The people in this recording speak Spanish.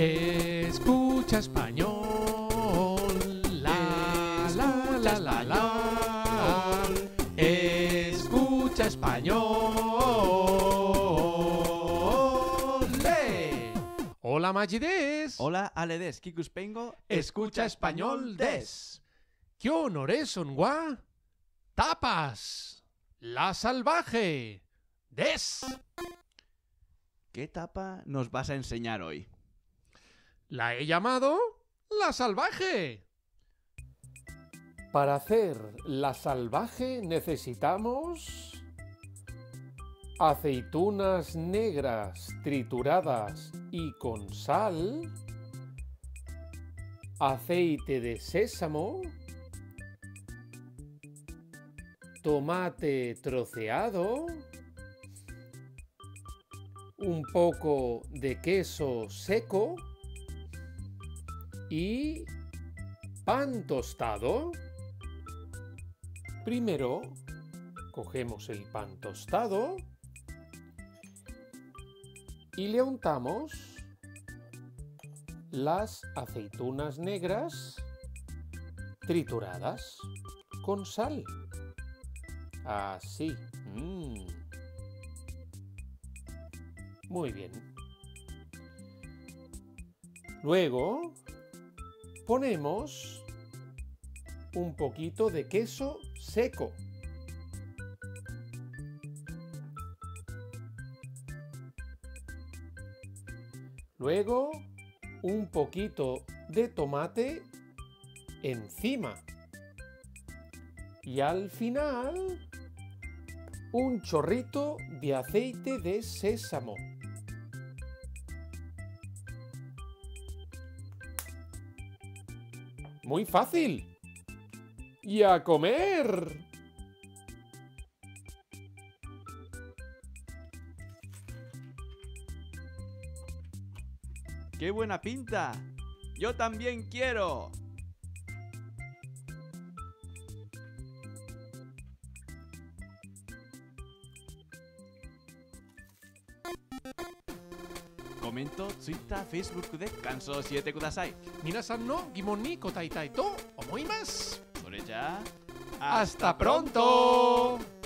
Escucha español. La, la, la, la, la. Escucha español. ¡Le! Hola Magides. Hola, Aledes, Kikuspengo. Escucha español des. ¿Qué honores son gua? Tapas. La salvaje. Des. ¿Qué tapa nos vas a enseñar hoy? La he llamado la salvaje. Para hacer la salvaje necesitamos aceitunas negras trituradas y con sal, aceite de sésamo, tomate troceado, un poco de queso seco y pan tostado. Primero cogemos el pan tostado y le untamos las aceitunas negras trituradas con sal. Así. Mm. Muy bien. Luego ponemos un poquito de queso seco. Luego un poquito de tomate encima. Y al final un chorrito de aceite de sésamo. Muy fácil. Y a comer. ¡Qué buena pinta! ¡Yo también quiero! コメント、ツイッター、フェイスブックで感想を教えてください。皆さんの疑問に答えたいと思います。それじゃあ、明日プロン。Hasta pronto!